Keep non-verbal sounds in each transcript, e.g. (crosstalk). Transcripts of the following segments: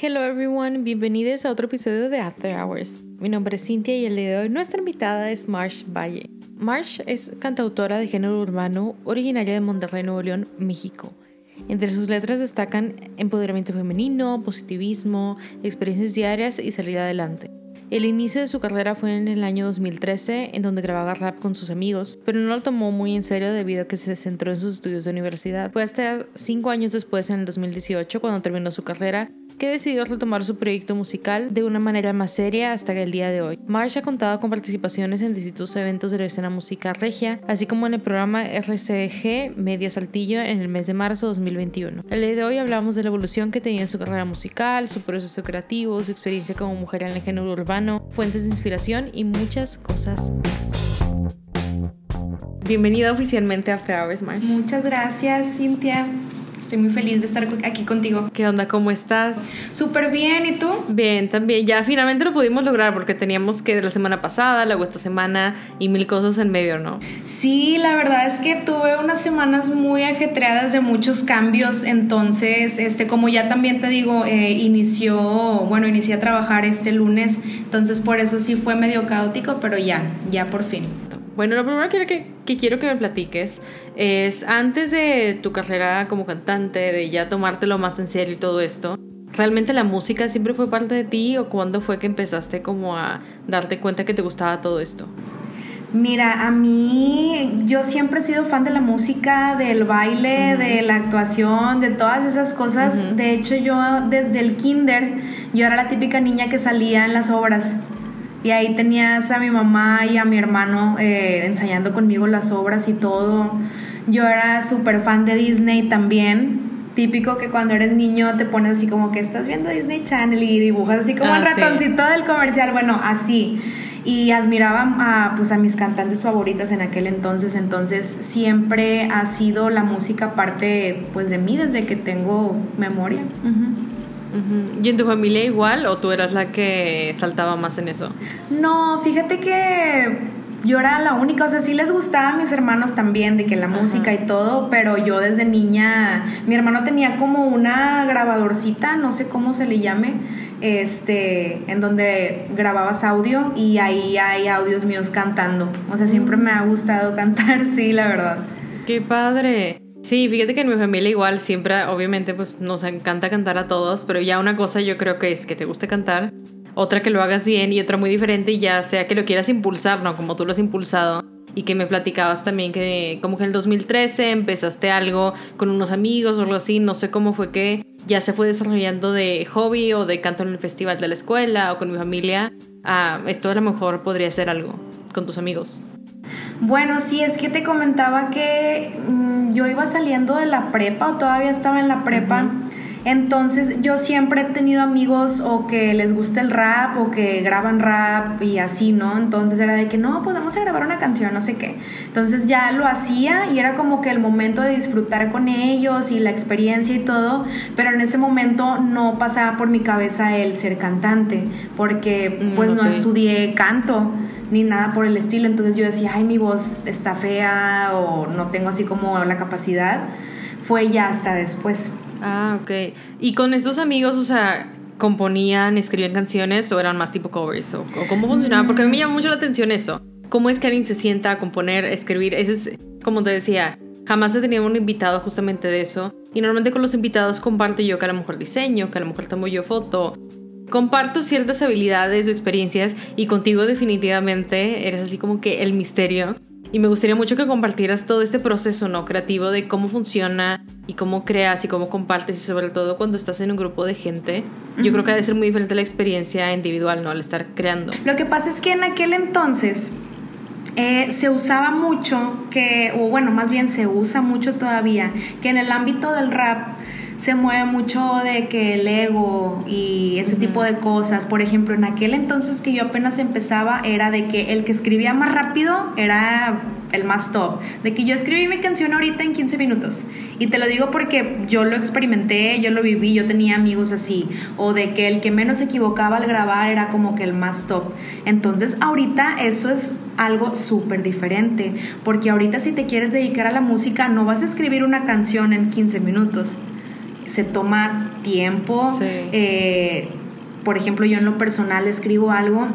Hello everyone, bienvenidos a otro episodio de After Hours. Mi nombre es Cintia y el día de hoy nuestra invitada es Marsh Valle. Marsh es cantautora de género urbano originaria de Monterrey, Nuevo León, México. Entre sus letras destacan empoderamiento femenino, positivismo, experiencias diarias y salir adelante. El inicio de su carrera fue en el año 2013, en donde grababa rap con sus amigos, pero no lo tomó muy en serio debido a que se centró en sus estudios de universidad. Fue hasta cinco años después, en el 2018, cuando terminó su carrera, que decidió retomar su proyecto musical de una manera más seria hasta el día de hoy. Marsh ha contado con participaciones en distintos eventos de la escena musical regia, así como en el programa RCG Media Saltillo en el mes de marzo de 2021. El día de hoy hablamos de la evolución que tenía en su carrera musical, su proceso creativo, su experiencia como mujer en el género urbano, fuentes de inspiración y muchas cosas más. Bienvenida oficialmente a After Hours, Marsh. Muchas gracias, Cintia. Estoy muy feliz de estar aquí contigo. ¿Qué onda? ¿Cómo estás? Súper bien, ¿y tú? Bien, también. Ya finalmente lo pudimos lograr porque teníamos que de la semana pasada, luego esta semana y mil cosas en medio, ¿no? Sí, la verdad es que tuve unas semanas muy ajetreadas de muchos cambios, entonces, este, como ya también te digo, eh, inició, bueno, inicié a trabajar este lunes, entonces por eso sí fue medio caótico, pero ya, ya por fin. Bueno, lo primero que, que, quiero que me platiques es, antes de tu carrera como cantante, de ya tomártelo más en serio y todo esto, ¿realmente la música siempre fue parte de ti o cuándo fue que empezaste como a darte cuenta que te gustaba todo esto? Mira, a mí yo siempre he sido fan de la música, del baile, de la actuación, de todas esas cosas. De hecho, yo desde el kinder, yo era la típica niña que salía en las obras. Y ahí tenías a mi mamá y a mi hermano eh, ensayando conmigo las obras y todo. Yo era súper fan de Disney también. Típico que cuando eres niño te pones así como que estás viendo Disney Channel y dibujas así como el ah, ratoncito del comercial. Bueno, así. Y admiraba a, pues, a mis cantantes favoritas en aquel entonces. Entonces siempre ha sido la música parte pues, de mí desde que tengo memoria. ¿Y en tu familia igual o tú eras la que saltaba más en eso? No, fíjate que yo era la única, o sea, sí les gustaba a mis hermanos también, de que la música y todo, pero yo desde niña, mi hermano tenía como una grabadorcita, no sé cómo se le llame, este, en donde grababas audio y ahí hay audios míos cantando. O sea, siempre me ha gustado cantar, (laughs) sí, la verdad. Qué padre. Sí, fíjate que en mi familia igual siempre, obviamente, pues nos encanta cantar a todos, pero ya una cosa yo creo que es que te guste cantar, otra que lo hagas bien y otra muy diferente y ya sea que lo quieras impulsar, ¿no? Como tú lo has impulsado y que me platicabas también que como que en el 2013 empezaste algo con unos amigos o algo así, no sé cómo fue que ya se fue desarrollando de hobby o de canto en el festival de la escuela o con mi familia, ah, esto a lo mejor podría ser algo con tus amigos. Bueno, sí, es que te comentaba que mm, yo iba saliendo de la prepa o todavía estaba en la prepa. Entonces yo siempre he tenido amigos o que les gusta el rap o que graban rap y así, ¿no? Entonces era de que no, pues vamos a grabar una canción, no sé qué. Entonces ya lo hacía y era como que el momento de disfrutar con ellos y la experiencia y todo, pero en ese momento no pasaba por mi cabeza el ser cantante porque mm, pues no estudié canto ni nada por el estilo. Entonces yo decía, ay, mi voz está fea o no tengo así como la capacidad. Fue ya hasta después. Ah, ok. ¿Y con estos amigos, o sea, componían, escribían canciones o eran más tipo covers? ¿O, cómo funcionaba? Porque a mí me llama mucho la atención eso. ¿Cómo es que alguien se sienta a componer, escribir? Ese es, como te decía, jamás he tenido un invitado justamente de eso. Y normalmente con los invitados comparto yo que a lo mejor diseño, que a lo mejor tomo yo foto, Comparto ciertas habilidades o experiencias y contigo definitivamente eres así como que el misterio. Y me gustaría mucho que compartieras todo este proceso no creativo de cómo funciona y cómo creas y cómo compartes y sobre todo cuando estás en un grupo de gente. Yo creo que ha de ser muy diferente la experiencia individual, ¿no? Al estar creando. Lo que pasa es que en aquel entonces eh, se usaba mucho que, o bueno, más bien se usa mucho todavía, que en el ámbito del rap se mueve mucho de que el ego y ese tipo de cosas. Por ejemplo, en aquel entonces que yo apenas empezaba era de que el que escribía más rápido era el más top. De que yo escribí mi canción ahorita en 15 minutos. Y te lo digo porque yo lo experimenté, yo lo viví, yo tenía amigos así. O de que el que menos se equivocaba al grabar era como que el más top. Entonces ahorita eso es algo súper diferente. Porque ahorita si te quieres dedicar a la música no vas a escribir una canción en 15 minutos se toma tiempo. Eh, por ejemplo, yo en lo personal escribo algo,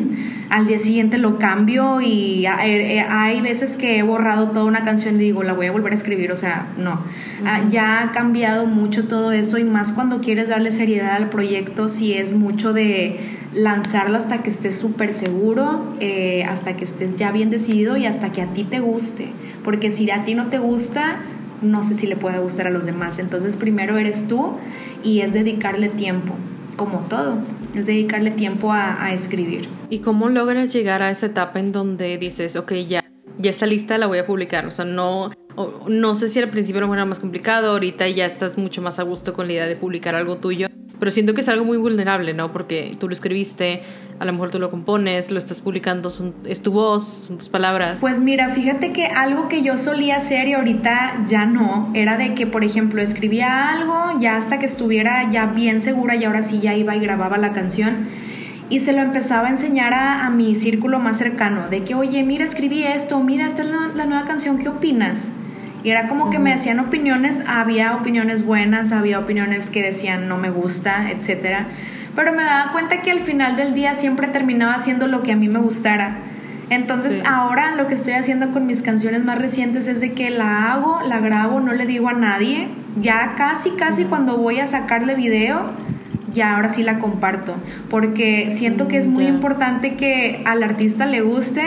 (clears throat) al día siguiente lo cambio y eh, hay veces que he borrado toda una canción y digo, la voy a volver a escribir, o sea, no. Ah, ya ha cambiado mucho todo eso y más cuando quieres darle seriedad al proyecto, si es mucho de lanzarlo hasta que estés súper seguro, eh, hasta que estés ya bien decidido y hasta que a ti te guste, porque si a ti no te gusta, no sé si le puede gustar a los demás. Entonces primero eres tú y es dedicarle tiempo como todo, es dedicarle tiempo a, escribir. ¿Y cómo logras llegar a esa etapa en donde dices, ok, ya, ya está lista, la voy a publicar? O sea, no, no sé si al principio era más complicado, ahorita ya estás mucho más a gusto con la idea de publicar algo tuyo. Pero siento que es algo muy vulnerable, ¿no? Porque tú lo escribiste, a lo mejor tú lo compones, lo estás publicando, son, es tu voz, son tus palabras. Pues mira, fíjate que algo que yo solía hacer y ahorita ya no, era de que, por ejemplo, escribía algo ya hasta que estuviera ya bien segura y ahora sí ya iba y grababa la canción y se lo empezaba a enseñar a, mi círculo más cercano, de que, oye, mira, escribí esto, mira, esta es la nueva canción, ¿qué opinas? Y era como que me hacían opiniones, había opiniones buenas, había opiniones que decían no me gusta, etcétera. Pero me daba cuenta que al final del día siempre terminaba haciendo lo que a mí me gustara. Entonces ahora lo que estoy haciendo con mis canciones más recientes es de que la hago, la grabo, no le digo a nadie. Ya casi, casi cuando voy a sacarle video, ya ahora sí la comparto, porque siento que es muy importante que al artista le guste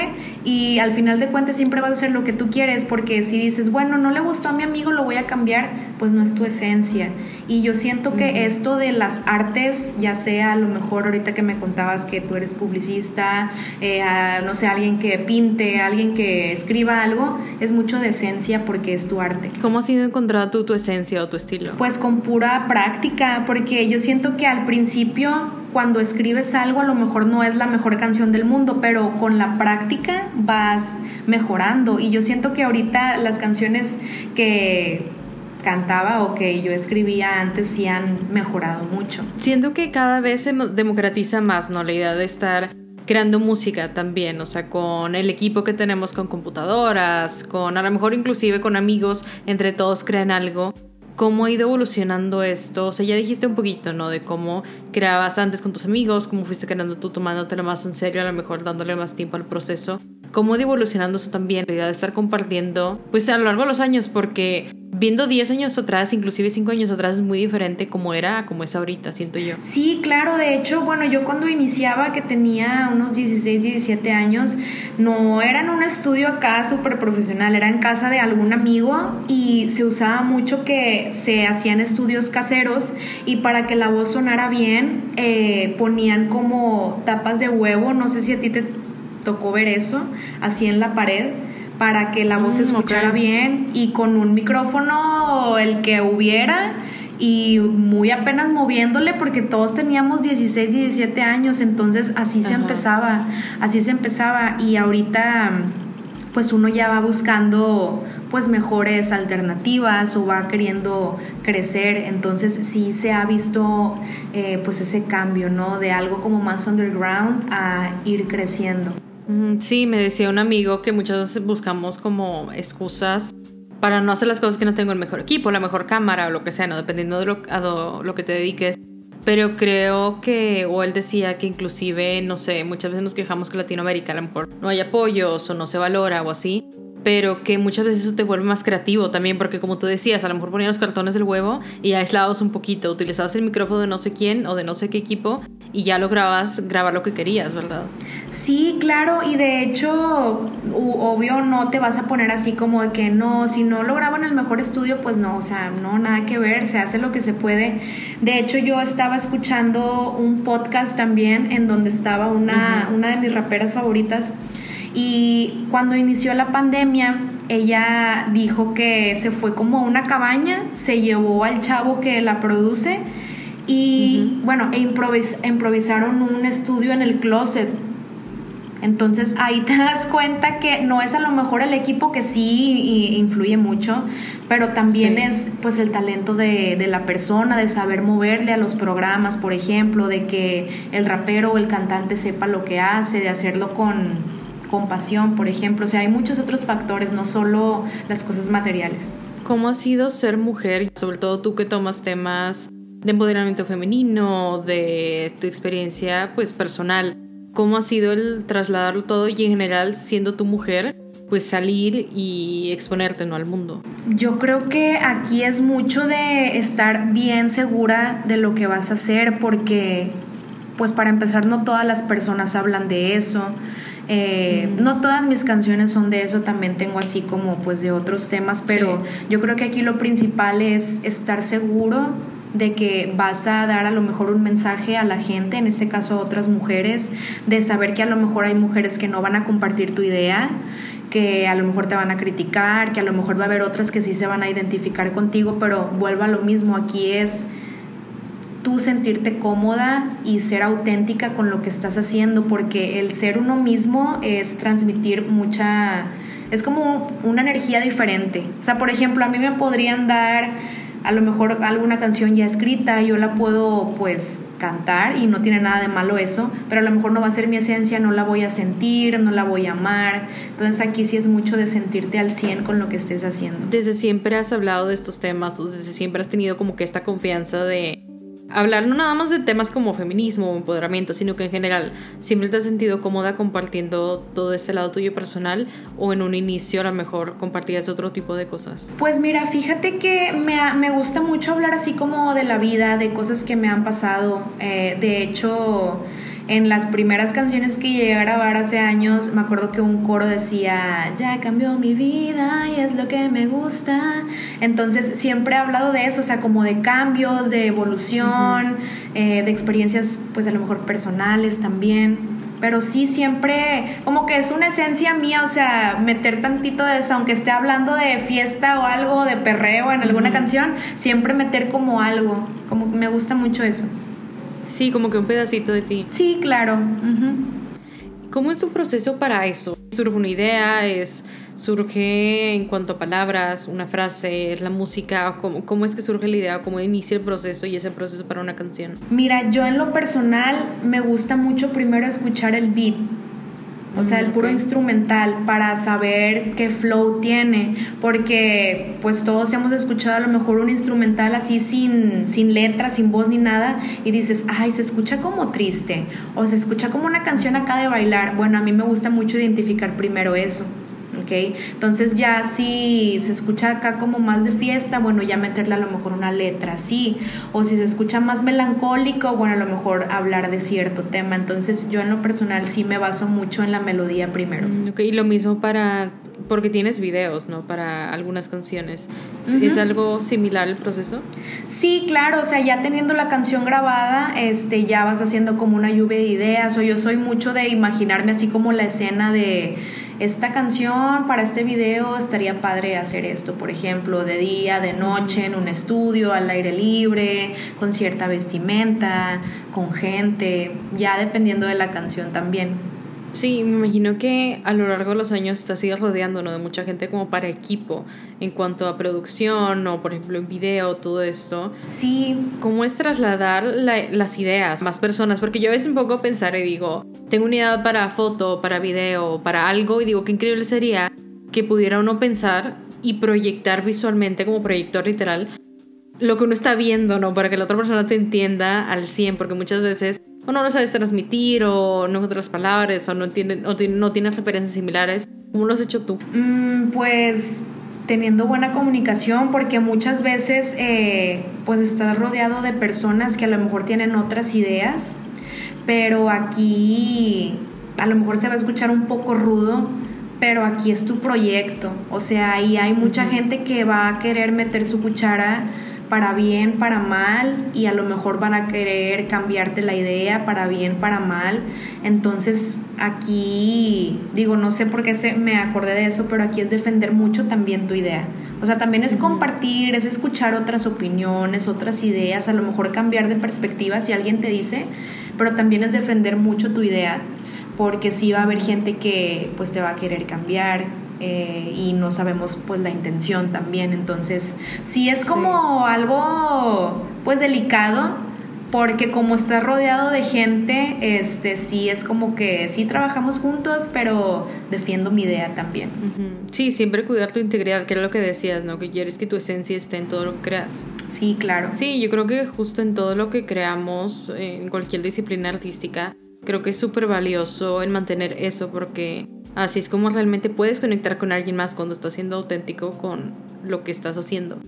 y al final de cuentas siempre vas a hacer lo que tú quieres, porque si dices, bueno, no le gustó a mi amigo, lo voy a cambiar, pues no es tu esencia. Y yo siento que esto de las artes, ya sea a lo mejor ahorita que me contabas que tú eres publicista, eh, no sé, alguien que pinte, alguien que escriba algo, es mucho de esencia porque es tu arte. ¿Cómo has ido encontrando tú tu esencia o tu estilo? Pues con pura práctica, porque yo siento que al principio cuando escribes algo a lo mejor no es la mejor canción del mundo, pero con la práctica vas mejorando. Y yo siento que ahorita las canciones que cantaba o que yo escribía antes sí han mejorado mucho. Siento que cada vez se democratiza más, ¿no? La idea de estar creando música también, o sea, con el equipo que tenemos con computadoras, con a lo mejor inclusive con amigos, entre todos crean algo cómo ha ido evolucionando esto. O sea, ya dijiste un poquito, ¿no? De cómo creabas antes con tus amigos, cómo fuiste creando tú, tomándotelo más en serio, a lo mejor dándole más tiempo al proceso. Cómo ha evolucionando eso también, la idea de estar compartiendo, pues a lo largo de los años, porque viendo 10 años atrás, inclusive 5 años atrás, es muy diferente como era como es ahorita, siento yo. Sí, claro, de hecho, bueno, yo cuando iniciaba, que tenía unos 16, 17 años, no era en un estudio acá súper profesional, era en casa de algún amigo y se usaba mucho que se hacían estudios caseros y para que la voz sonara bien, eh, ponían como tapas de huevo, no sé si a ti te tocó ver eso, así en la pared para que la voz se mm, escuchara bien y con un micrófono el que hubiera y muy apenas moviéndole porque todos teníamos 16, 17 años, entonces así se empezaba, así se empezaba y ahorita pues uno ya va buscando pues mejores alternativas o va queriendo crecer, entonces sí se ha visto eh, pues ese cambio, ¿no? De algo como más underground a ir creciendo. Sí, me decía un amigo que muchas veces buscamos como excusas para no hacer las cosas que no tengo el mejor equipo, la mejor cámara o lo que sea, ¿no? Dependiendo de lo, que te dediques. Pero creo que, o él decía que inclusive, no sé, muchas veces nos quejamos que Latinoamérica a lo mejor no hay apoyos o no se valora o así pero que muchas veces eso te vuelve más creativo también, porque como tú decías, a lo mejor ponías los cartones del huevo y aislabas un poquito, utilizabas el micrófono de no sé quién o de no sé qué equipo y ya lograbas grabar lo que querías, ¿verdad? Sí, claro, y de hecho, obvio, no te vas a poner así como de que no, si no lo grabo en el mejor estudio, pues no, o sea, no, nada que ver, se hace lo que se puede. De hecho, yo estaba escuchando un podcast también en donde estaba una, una de mis raperas favoritas y cuando inició la pandemia, ella dijo que se fue como a una cabaña, se llevó al chavo que la produce y bueno, e improvisaron un estudio en el closet. Entonces ahí te das cuenta que no es a lo mejor el equipo que sí influye mucho, pero también es pues el talento de, de, la persona, de saber moverle a los programas, por ejemplo, de que el rapero o el cantante sepa lo que hace, de hacerlo con, compasión, por ejemplo. O sea, hay muchos otros factores, no solo las cosas materiales. ¿Cómo ha sido ser mujer, sobre todo tú que tomas temas de empoderamiento femenino, de tu experiencia pues personal. ¿Cómo ha sido el trasladarlo todo y en general siendo tu mujer? pues salir y exponerte ¿no? al mundo. Yo creo que aquí es mucho de estar bien segura de lo que vas a hacer porque pues para empezar no todas las personas hablan de eso. Eh, no todas mis canciones son de eso, también tengo así como pues de otros temas, pero yo creo que aquí lo principal es estar seguro de que vas a dar a lo mejor un mensaje a la gente, en este caso a otras mujeres, de saber que a lo mejor hay mujeres que no van a compartir tu idea, que a lo mejor te van a criticar, que a lo mejor va a haber otras que sí se van a identificar contigo, pero vuelva a lo mismo, aquí es tú sentirte cómoda y ser auténtica con lo que estás haciendo, porque el ser uno mismo es transmitir mucha, es como una energía diferente. O sea, por ejemplo, a mí me podrían dar a lo mejor alguna canción ya escrita, yo la puedo pues cantar y no tiene nada de malo eso, pero a lo mejor no va a ser mi esencia, no la voy a sentir, no la voy a amar. Entonces aquí sí es mucho de sentirte al 100 con lo que estés haciendo. Desde siempre has hablado de estos temas, desde siempre has tenido como que esta confianza de hablar no nada más de temas como feminismo o empoderamiento, sino que en general siempre te has sentido cómoda compartiendo todo ese lado tuyo personal o en un inicio a lo mejor compartías otro tipo de cosas? Pues mira, fíjate que me, me gusta mucho hablar así como de la vida, de cosas que me han pasado. Eh, de hecho en las primeras canciones que llegué a grabar hace años, me acuerdo que un coro decía, ya cambió mi vida y es lo que me gusta. Entonces siempre he hablado de eso, o sea, como de cambios, de evolución, eh, de experiencias pues a lo mejor personales también. Pero sí, siempre, como que es una esencia mía, o sea, meter tantito de eso, aunque esté hablando de fiesta o algo, de perreo en alguna canción, siempre meter como algo, como me gusta mucho eso. Sí, como que un pedacito de ti. Sí, claro. ¿Cómo es tu proceso para eso? ¿Surge una idea? ¿Es, ¿Surge en cuanto a palabras, una frase, la música? ¿Cómo, ¿Cómo es que surge la idea? ¿Cómo inicia el proceso y ese proceso para una canción? Mira, yo en lo personal me gusta mucho primero escuchar el beat o sea, el puro instrumental para saber qué flow tiene, porque pues todos hemos escuchado a lo mejor un instrumental así sin, sin letra, sin voz ni nada, y dices, ay, se escucha como triste, o se escucha como una canción acá de bailar. Bueno, a mí me gusta mucho identificar primero eso. Entonces ya si se escucha acá como más de fiesta, bueno, ya meterle a lo mejor una letra así, o si se escucha más melancólico, bueno, a lo mejor hablar de cierto tema. Entonces yo en lo personal sí me baso mucho en la melodía primero. Mm, ok, y lo mismo para, porque tienes videos, ¿no? Para algunas canciones. ¿Es algo similar el proceso? Sí, claro, o sea, ya teniendo la canción grabada, este, ya vas haciendo como una lluvia de ideas, o yo soy mucho de imaginarme así como la escena de esta canción para este video estaría padre hacer esto, por ejemplo, de día, de noche, en un estudio, al aire libre, con cierta vestimenta, con gente, ya dependiendo de la canción también. Sí, me imagino que a lo largo de los años te sigues rodeando ¿no? de mucha gente como para equipo en cuanto a producción o por ejemplo en video, todo esto. Sí. ¿Cómo es trasladar las ideas a más personas? Porque yo a veces un poco pensar y digo, tengo una idea para foto, para video, para algo y digo, qué increíble sería que pudiera uno pensar y proyectar visualmente como proyector literal lo que uno está viendo, ¿no? Para que la otra persona te entienda al 100, porque muchas veces o no lo sabes transmitir o no encuentras palabras o no, tiene, o no tienes referencias similares. ¿Cómo lo has hecho tú? Mm, pues teniendo buena comunicación porque muchas veces eh, pues estás rodeado de personas que a lo mejor tienen otras ideas, pero aquí a lo mejor se va a escuchar un poco rudo, pero aquí es tu proyecto, o sea, ahí hay mucha gente que va a querer meter su cuchara para bien, para mal, y a lo mejor van a querer cambiarte la idea para bien, para mal. Entonces aquí, digo, no sé por qué se, me acordé de eso, pero aquí es defender mucho también tu idea. O sea, también es compartir, es escuchar otras opiniones, otras ideas, a lo mejor cambiar de perspectiva si alguien te dice, pero también es defender mucho tu idea, porque sí va a haber gente que pues te va a querer cambiar, eh, y no sabemos pues la intención también. Entonces, sí es como algo pues delicado, porque como estás rodeado de gente, este sí es como que sí trabajamos juntos, pero defiendo mi idea también. Sí, siempre cuidar tu integridad, que era lo que decías, ¿no? Que quieres que tu esencia esté en todo lo que creas. Sí, claro. Sí, yo creo que justo en todo lo que creamos, en cualquier disciplina artística, creo que es súper valioso en mantener eso, porque así es como realmente puedes conectar con alguien más cuando estás siendo auténtico con lo que estás haciendo.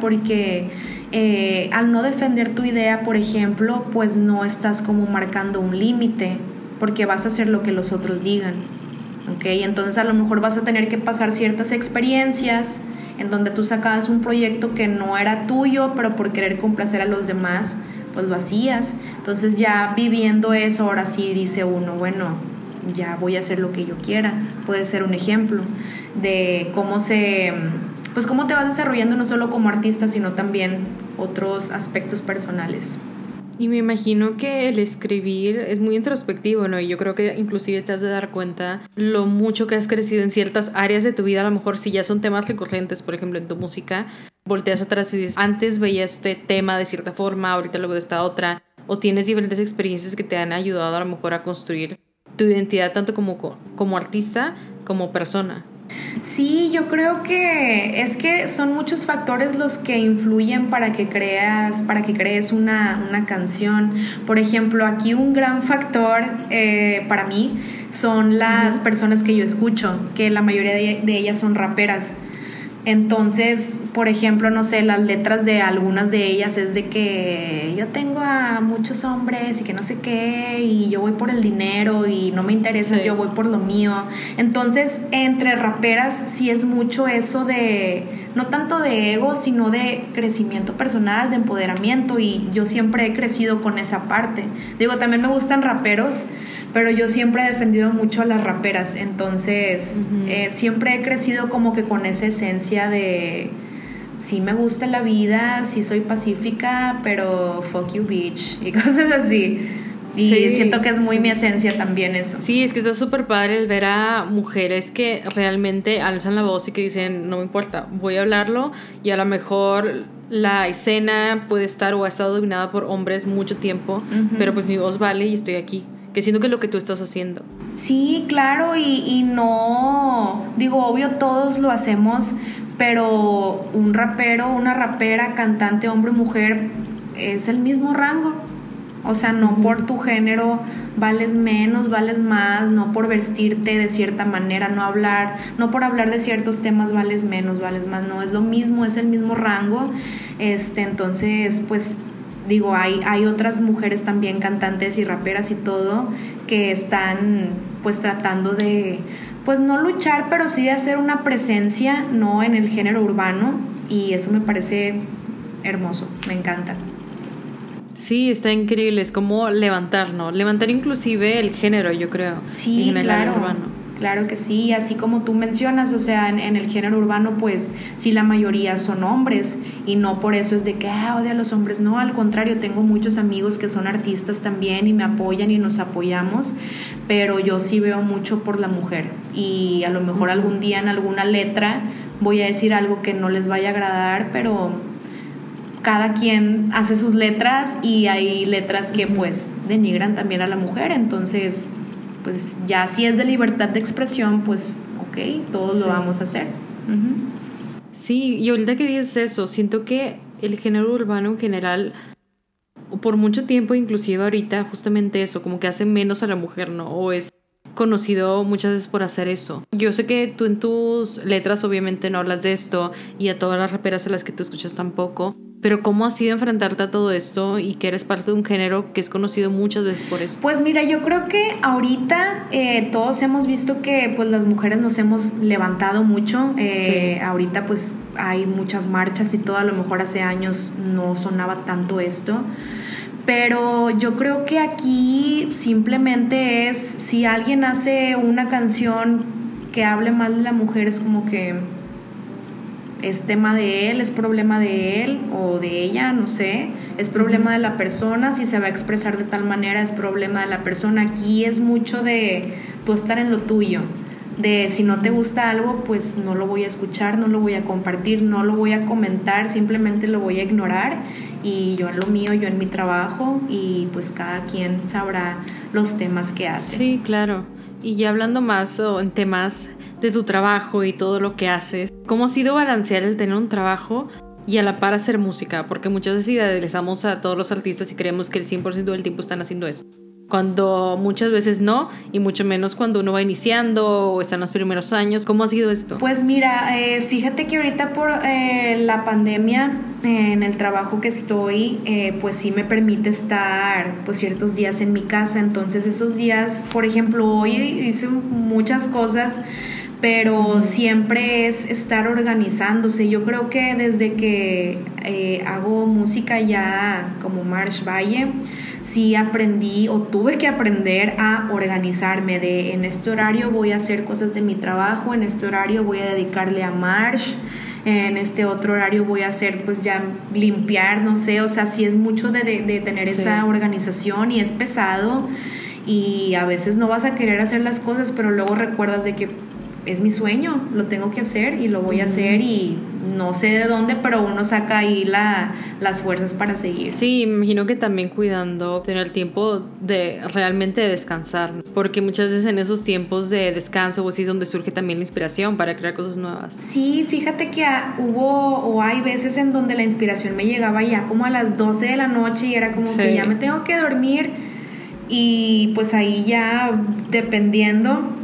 porque eh, al no defender tu idea, por ejemplo, pues no estás como marcando un límite, porque vas a hacer lo que los otros digan. ¿ok? Entonces a lo mejor vas a tener que pasar ciertas experiencias en donde tú sacabas un proyecto que no era tuyo, pero por querer complacer a los demás, pues lo. Entonces ya viviendo eso, ahora sí dice uno, bueno, ya voy a hacer lo que yo quiera. Puede ser un ejemplo de cómo se pues cómo te vas desarrollando no solo como artista, sino también otros aspectos personales. Y me imagino que el escribir es muy introspectivo, ¿no? Y yo creo que inclusive te has de dar cuenta lo mucho que has crecido en ciertas áreas de tu vida, a lo mejor si ya son temas recurrentes, por ejemplo, en tu música, volteas atrás y dices, antes veía este tema de cierta forma, ahorita lo veo de esta otra, o tienes diferentes experiencias que te han ayudado a lo mejor a construir tu identidad tanto como, como artista como persona. Sí, yo creo que es que son muchos factores los que influyen para que creas, para que crees una, canción. Por ejemplo, aquí un gran factor eh, para mí son las personas que yo escucho, que la mayoría de ellas son raperas. Entonces, por ejemplo, no sé, las letras de algunas de ellas es de que yo tengo a muchos hombres y que no sé qué, y yo voy por el dinero y no me interesa, yo voy por lo mío. Entonces, entre raperas sí es mucho eso de, no tanto de ego, sino de crecimiento personal, de empoderamiento, y yo siempre he crecido con esa parte. Digo, también me gustan raperos pero yo siempre he defendido mucho a las raperas, entonces eh, siempre he crecido como que con esa esencia de sí me gusta la vida, sí soy pacífica, pero fuck you bitch (laughs) y cosas así. Y siento que es muy mi esencia también eso. Sí, es que está súper padre el ver a mujeres que realmente alzan la voz y que dicen, no me importa, voy a hablarlo y a lo mejor la escena puede estar o ha estado dominada por hombres mucho tiempo, pero pues mi voz vale y estoy aquí que siento que es lo que tú estás haciendo. Sí, claro, y, no, digo, obvio todos lo hacemos, pero un rapero, una rapera, cantante, hombre, mujer, es el mismo rango. O sea, no por tu género vales menos, vales más, no por vestirte de cierta manera, no hablar, no por hablar de ciertos temas vales menos, vales más, no, es lo mismo, es el mismo rango. Este, entonces, pues digo, hay, hay otras mujeres también cantantes y raperas y todo que están pues tratando de, pues no luchar, pero sí de hacer una presencia, no en el género urbano, y eso me parece hermoso, me encanta. Sí, está increíble, es como levantar, ¿no? Levantar inclusive el género, yo creo. Sí, en el claro. urbano. Claro que sí, así como tú mencionas, o sea, en, el género urbano, pues sí, la mayoría son hombres y no por eso es de que ah, odia a los hombres, no, al contrario, tengo muchos amigos que son artistas también y me apoyan y nos apoyamos, pero yo sí veo mucho por la mujer y a lo mejor algún día en alguna letra voy a decir algo que no les vaya a agradar, pero cada quien hace sus letras y hay letras que pues denigran también a la mujer, entonces pues ya si es de libertad de expresión, pues ok, todos lo vamos a hacer. Sí, y ahorita que dices eso, siento que el género urbano en general, por mucho tiempo, inclusive ahorita, justamente eso, como que hace menos a la mujer, ¿no? O es conocido muchas veces por hacer eso. Yo sé que tú en tus letras obviamente no hablas de esto y a todas las raperas a las que tú escuchas tampoco, pero ¿cómo ha sido enfrentarte a todo esto y que eres parte de un género que es conocido muchas veces por eso? Pues mira, yo creo que ahorita eh, todos hemos visto que pues las mujeres nos hemos levantado mucho. Eh, ahorita pues hay muchas marchas y todo, a lo mejor hace años no sonaba tanto esto. Pero yo creo que aquí simplemente es, si alguien hace una canción que hable mal de la mujer, es como que es tema de él, es problema de él o de ella, no sé, es problema de la persona, si se va a expresar de tal manera es problema de la persona. Aquí es mucho de tú estar en lo tuyo, de si no te gusta algo, pues no lo voy a escuchar, no lo voy a compartir, no lo voy a comentar, simplemente lo voy a ignorar y yo en lo mío, yo en mi trabajo y pues cada quien sabrá los temas que hace. Sí, claro. Y ya hablando más en temas de tu trabajo y todo lo que haces, ¿cómo ha sido balancear el tener un trabajo y a la par hacer música? Porque muchas veces idealizamos a todos los artistas y creemos que el 100% del tiempo están haciendo eso cuando muchas veces no, y mucho menos cuando uno va iniciando o está los primeros años. ¿Cómo ha sido esto? Pues mira, eh, fíjate que ahorita por eh, la pandemia, eh, en el trabajo que estoy, pues sí me permite estar pues ciertos días en mi casa, entonces esos días, por ejemplo, hoy hice muchas cosas pero siempre es estar organizándose. Yo creo que desde que hago música ya como Marsh Valle, sí aprendí o tuve que aprender a organizarme de en este horario voy a hacer cosas de mi trabajo, en este horario voy a dedicarle a Marsh, en este otro horario voy a hacer pues ya limpiar, no sé, o sea, sí es mucho de, tener esa organización y es pesado y a veces no vas a querer hacer las cosas, pero luego recuerdas de que es mi sueño, lo tengo que hacer y lo voy a hacer y no sé de dónde, pero uno saca ahí la, las fuerzas para seguir. Sí, imagino que también cuidando, tener el tiempo de realmente descansar, porque muchas veces en esos tiempos de descanso o así es donde surge también la inspiración para crear cosas nuevas. Sí, fíjate que hubo o hay veces en donde la inspiración me llegaba ya como a las 12 de la noche y era como que ya me tengo que dormir y pues ahí ya dependiendo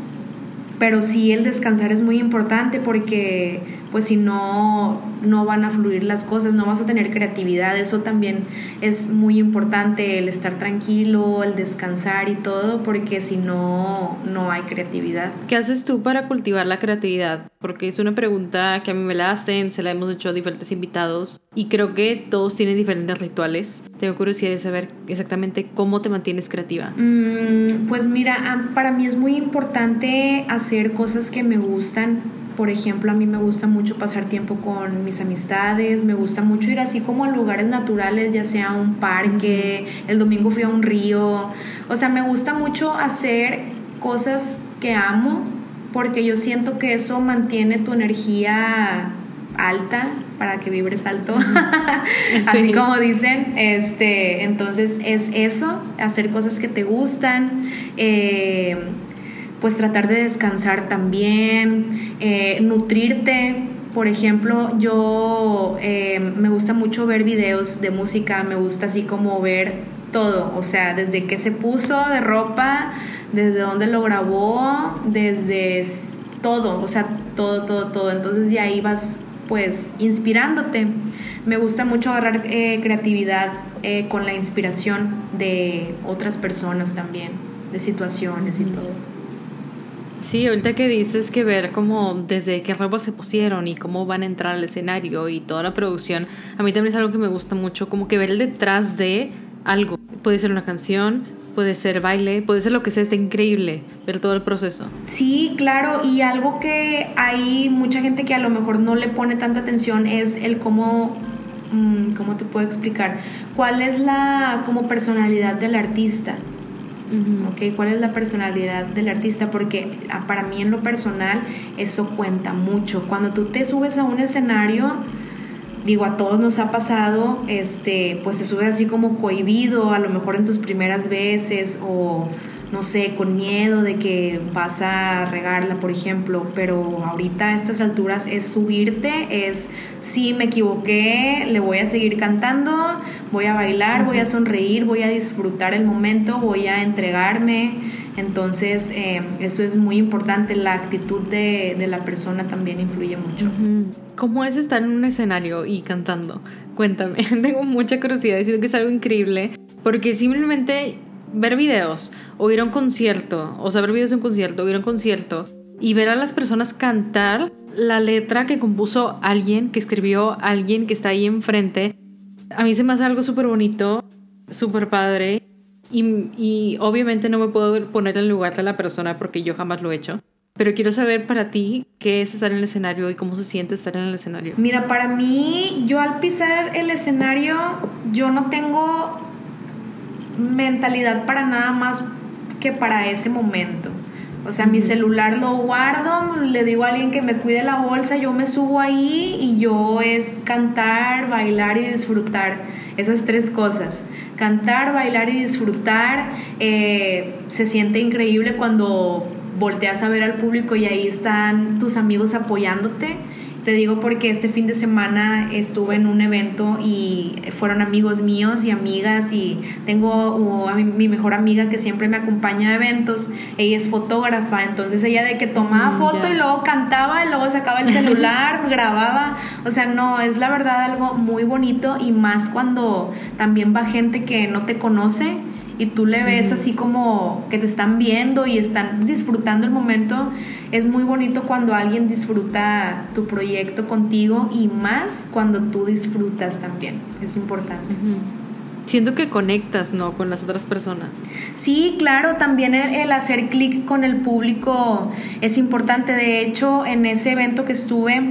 pero sí el descansar es muy importante porque pues si no, no van a fluir las cosas, no vas a tener creatividad, eso también es muy importante, el estar tranquilo, el descansar y todo, porque si no, no hay creatividad. ¿Qué haces tú para cultivar la creatividad? Porque es una pregunta que a mí me la hacen, se la hemos hecho a diferentes invitados y creo que todos tienen diferentes rituales. Tengo curiosidad de saber exactamente cómo te mantienes creativa. Mm, pues mira, para mí es muy importante hacer cosas que me gustan por ejemplo, a mí me gusta mucho pasar tiempo con mis amistades, me gusta mucho ir así como a lugares naturales, ya sea un parque, el domingo fui a un río, o sea, me gusta mucho hacer cosas que amo porque yo siento que eso mantiene tu energía alta para que vibres alto, (laughs) así como dicen, este, entonces es eso, hacer cosas que te gustan. Eh, pues tratar de descansar también, eh, nutrirte. Por ejemplo, yo eh, me gusta mucho ver videos de música, me gusta así como ver todo, o sea, desde qué se puso de ropa, desde dónde lo grabó, desde todo, o sea, todo, todo, todo. Entonces de ahí vas pues inspirándote. Me gusta mucho agarrar eh, creatividad con la inspiración de otras personas también, de situaciones y todo. Sí, ahorita que dices que ver como desde qué ropa se pusieron y cómo van a entrar al escenario y toda la producción, a mí también es algo que me gusta mucho, como que ver detrás de algo. Puede ser una canción, puede ser baile, puede ser lo que sea, está increíble ver todo el proceso. Sí, claro, y algo que hay mucha gente que a lo mejor no le pone tanta atención es el cómo, mm, ¿cómo te puedo explicar? ¿Cuál es la como personalidad del artista? ¿Cuál es la personalidad del artista? Porque ah, para mí en lo personal eso cuenta mucho. Cuando tú te subes a un escenario, digo, a todos nos ha pasado, este, pues te subes así como cohibido, a lo mejor en tus primeras veces o no sé, con miedo de que vas a regarla, por ejemplo, pero ahorita a estas alturas es subirte, es si me equivoqué, le voy a seguir cantando, voy a bailar, voy a sonreír, voy a disfrutar el momento, voy a entregarme. Entonces, eh, eso es muy importante, la actitud de, de, la persona también influye mucho. ¿Cómo es estar en un escenario y cantando? Cuéntame, (laughs) tengo mucha curiosidad, siento que es algo increíble, porque simplemente ver videos o ir a un concierto, o sea, ver videos de un concierto, o ir a un concierto y ver a las personas cantar la letra que compuso alguien, que escribió alguien que está ahí enfrente, a mí se me hace algo súper bonito, súper padre. Y, y, obviamente no me puedo poner en lugar de la persona porque yo jamás lo he hecho. Pero quiero saber para ti qué es estar en el escenario y cómo se siente estar en el escenario. Mira, para mí, yo al pisar el escenario, yo no tengo mentalidad para nada más que para ese momento. O sea, mi celular lo guardo, le digo a alguien que me cuide la bolsa, yo me subo ahí y yo es cantar, bailar y disfrutar. Esas tres cosas. Cantar, bailar y disfrutar. Eh, se siente increíble cuando volteas a ver al público y ahí están tus amigos apoyándote te digo porque este fin de semana estuve en un evento y fueron amigos míos y amigas y tengo a mi, mejor amiga que siempre me acompaña a eventos. Ella es fotógrafa, entonces ella de que tomaba mm, foto y luego cantaba y luego sacaba el celular, (laughs) grababa. O sea, no, es la verdad algo muy bonito y más cuando también va gente que no te conoce y tú le ves así como que te están viendo y están disfrutando el momento, es muy bonito cuando alguien disfruta tu proyecto contigo y más cuando tú disfrutas también, es importante. Siento que conectas, ¿no? Con las otras personas. Sí, claro, también el, hacer clic con el público es importante. De hecho, en ese evento que estuve,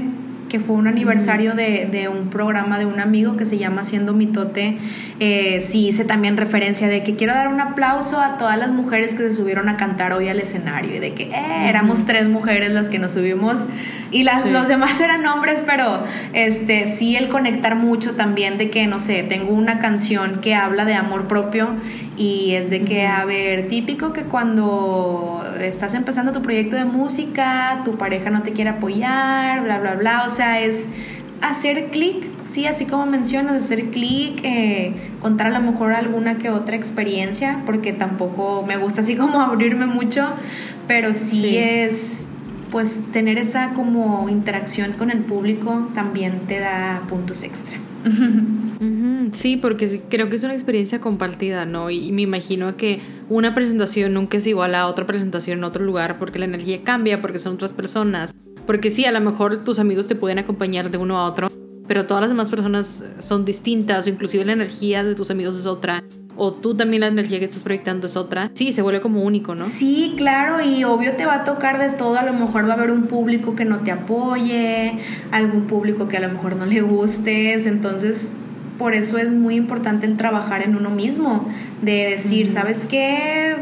que fue un aniversario de, de, un programa de un amigo que se llama Haciendo Mitote, eh, sí hice también referencia de que quiero dar un aplauso a todas las mujeres que se subieron a cantar hoy al escenario y de que eh, éramos tres mujeres las que nos subimos y las, los demás eran hombres, pero este, sí el conectar mucho también de que, no sé, tengo una canción que habla de amor propio y es de que, a ver, típico que cuando estás empezando tu proyecto de música, tu pareja no te quiere apoyar, bla, bla, bla, o sea, es hacer clic, sí, así como mencionas, hacer clic, eh, contar a lo mejor alguna que otra experiencia, porque tampoco me gusta así como (laughs) abrirme mucho, pero sí. es pues tener esa como interacción con el público también te da puntos extra. Sí, porque creo que es una experiencia compartida, ¿no? Y, me imagino que una presentación nunca es igual a otra presentación en otro lugar porque la energía cambia, porque son otras personas. Porque sí, a lo mejor tus amigos te pueden acompañar de uno a otro, pero todas las demás personas son distintas o inclusive la energía de tus amigos es otra o tú también la energía que estás proyectando es otra, sí, se vuelve como único, ¿no? Sí, claro, y obvio te va a tocar de todo, a lo mejor va a haber un público que no te apoye, algún público que a lo mejor no le gustes, entonces por eso es muy importante el trabajar en uno mismo, de decir, ¿sabes qué?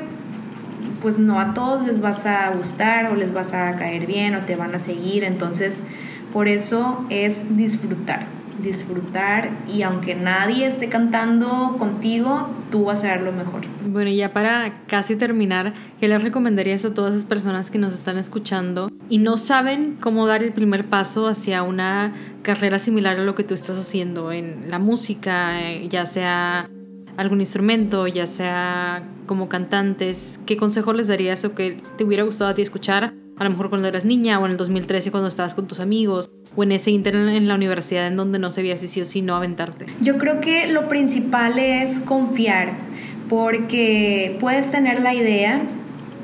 Pues no a todos les vas a gustar o les vas a caer bien o te van a seguir, entonces por eso es disfrutar disfrutar y aunque nadie esté cantando contigo, tú vas a ver lo mejor. Bueno, y ya para casi terminar, ¿qué les recomendarías a todas esas personas que nos están escuchando y no saben cómo dar el primer paso hacia una carrera similar a lo que tú estás haciendo en la música, eh, ya sea algún instrumento, ya sea como cantantes? ¿Qué consejo les darías o que te hubiera gustado a ti escuchar? A lo mejor cuando eras niña o en el 2013 cuando estabas con tus amigos o en ese internet en la universidad en donde no sabías si sí o sí no aventarte? Yo creo que lo principal es confiar, porque puedes tener la idea,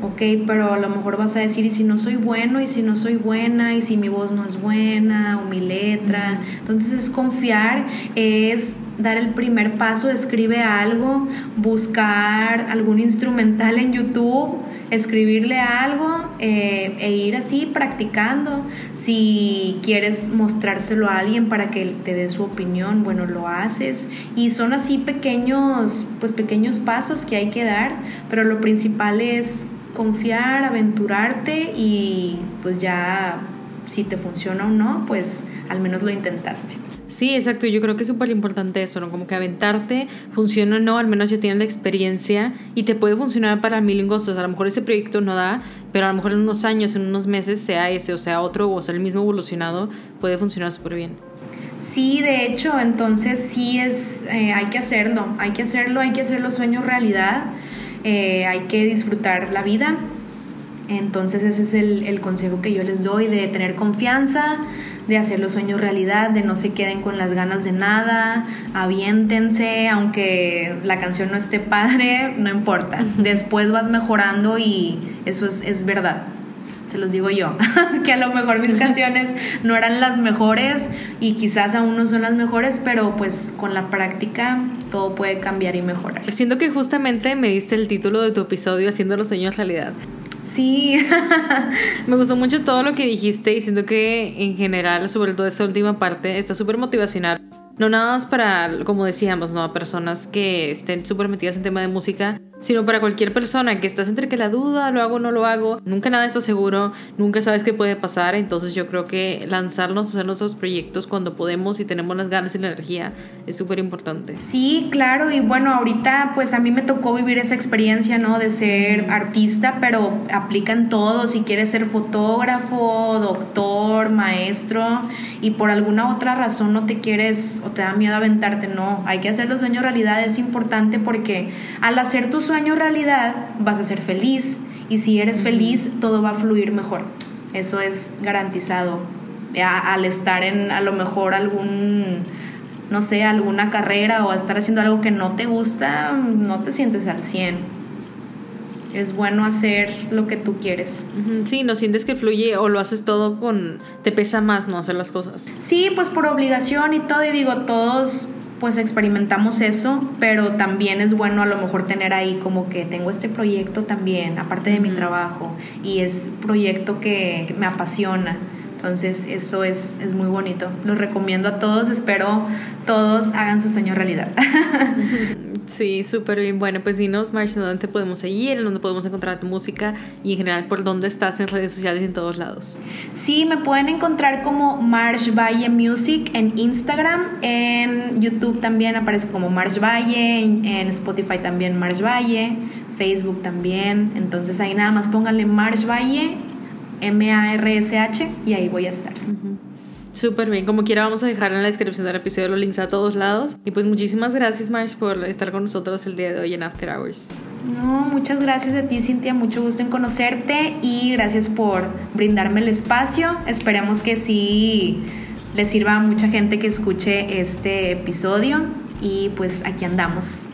ok, pero a lo mejor vas a decir, y si no soy bueno, y si no soy buena, y si mi voz no es buena, o mi letra. Entonces es confiar, es dar el primer paso, escribe algo, buscar algún instrumental en YouTube, escribirle algo eh, e ir así practicando. Si quieres mostrárselo a alguien para que te dé su opinión, bueno, lo haces. Y son así pequeños, pues pequeños pasos que hay que dar, pero lo principal es confiar, aventurarte y pues ya si te funciona o no, pues al menos lo intentaste. Sí, exacto. Yo creo que es súper importante eso, ¿no? Como que aventarte, funciona o no, al menos ya tienes la experiencia y te puede funcionar para mil cosas. A lo mejor ese proyecto no da, pero a lo mejor en unos años, en unos meses, sea ese o sea otro, o sea el mismo evolucionado, puede funcionar súper bien. Sí, de hecho, entonces sí es, eh, hay que hacerlo, hay que hacerlo, hay que hacer los sueños realidad, eh, hay que disfrutar la vida. Entonces ese es el, el consejo que yo les doy de tener confianza, de hacer los sueños realidad, de no se queden con las ganas de nada, aviéntense, aunque la canción no esté padre, no importa. Después vas mejorando y eso es, es verdad. Se los digo yo, (laughs) que a lo mejor mis canciones no eran las mejores y quizás aún no son las mejores, pero pues con la práctica todo puede cambiar y mejorar. Siento que justamente me diste el título de tu episodio Haciendo los sueños realidad. Sí. (laughs) Me gustó mucho todo lo que dijiste y siento que en general, sobre todo esta última parte, está súper motivacional. No nada más para, como decíamos, ¿no? A personas que estén súper metidas en tema de música, sino para cualquier persona que estás entre que la duda, lo hago o no lo hago, nunca nada está seguro, nunca sabes qué puede pasar, entonces yo creo que lanzarnos a hacer nuestros proyectos cuando podemos y tenemos las ganas y la energía es súper importante. Sí, claro, y bueno, ahorita pues a mí me tocó vivir esa experiencia, ¿no? De ser artista, pero aplica en todo, si quieres ser fotógrafo, doctor, maestro, y por alguna otra razón no te quieres o te da miedo aventarte, no, hay que hacer los sueños realidad, es importante porque al hacer tus sueño realidad, vas a ser feliz. Y si eres feliz, todo va a fluir mejor. Eso es garantizado. al estar en a lo mejor algún, no sé, alguna carrera o estar haciendo algo que no te gusta, no te sientes al 100 es bueno hacer lo que tú quieres. Sí, no sientes que fluye o lo haces todo con... te pesa más no hacer las cosas. Sí, pues por obligación y todo, y digo, todos pues experimentamos eso, pero también es bueno a lo mejor tener ahí como que tengo este proyecto también, aparte de mi trabajo, y es proyecto que me apasiona. Entonces eso es, es muy bonito. Lo recomiendo a todos, espero todos hagan su sueño realidad. (laughs) Sí, súper bien. Bueno, pues dinos, Marcia, ¿dónde te podemos seguir? ¿En dónde podemos encontrar tu música? Y en general, ¿por dónde estás en redes sociales y en todos lados? Sí, me pueden encontrar como Marsh Valle Music en Instagram. En YouTube también aparece como Marsh Valle. En, Spotify también Marsh Valle. Facebook también. Entonces ahí nada más pónganle Marsh Valle, M-A-R-S-H, y ahí voy a estar. Súper bien, como quiera vamos a dejar en la descripción del episodio los links a todos lados. Y pues muchísimas gracias Marsh por estar con nosotros el día de hoy en After Hours. No, muchas gracias a ti Cintia, mucho gusto en conocerte y gracias por brindarme el espacio. Esperemos que sí le sirva a mucha gente que escuche este episodio y pues aquí andamos.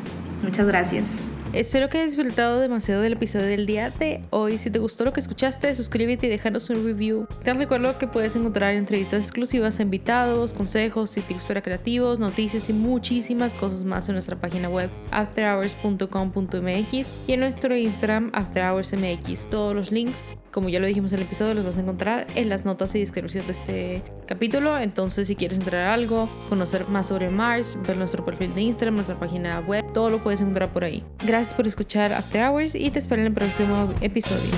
Muchas gracias. Espero que hayas disfrutado demasiado del episodio del día de hoy. Si te gustó lo que escuchaste, suscríbete y déjanos un review. Te recuerdo que puedes encontrar entrevistas exclusivas a invitados, consejos y tips para creativos, noticias y muchísimas cosas más en nuestra página web afterhours.com.mx y en nuestro Instagram afterhoursmx. Todos los links, como ya lo dijimos en el episodio, los vas a encontrar en las notas y descripción de este capítulo. Entonces, si quieres entrar a algo, conocer más sobre Mars, ver nuestro perfil de Instagram, nuestra página web, todo lo puedes encontrar por ahí. Gracias por escuchar After Hours y te espero en el próximo episodio.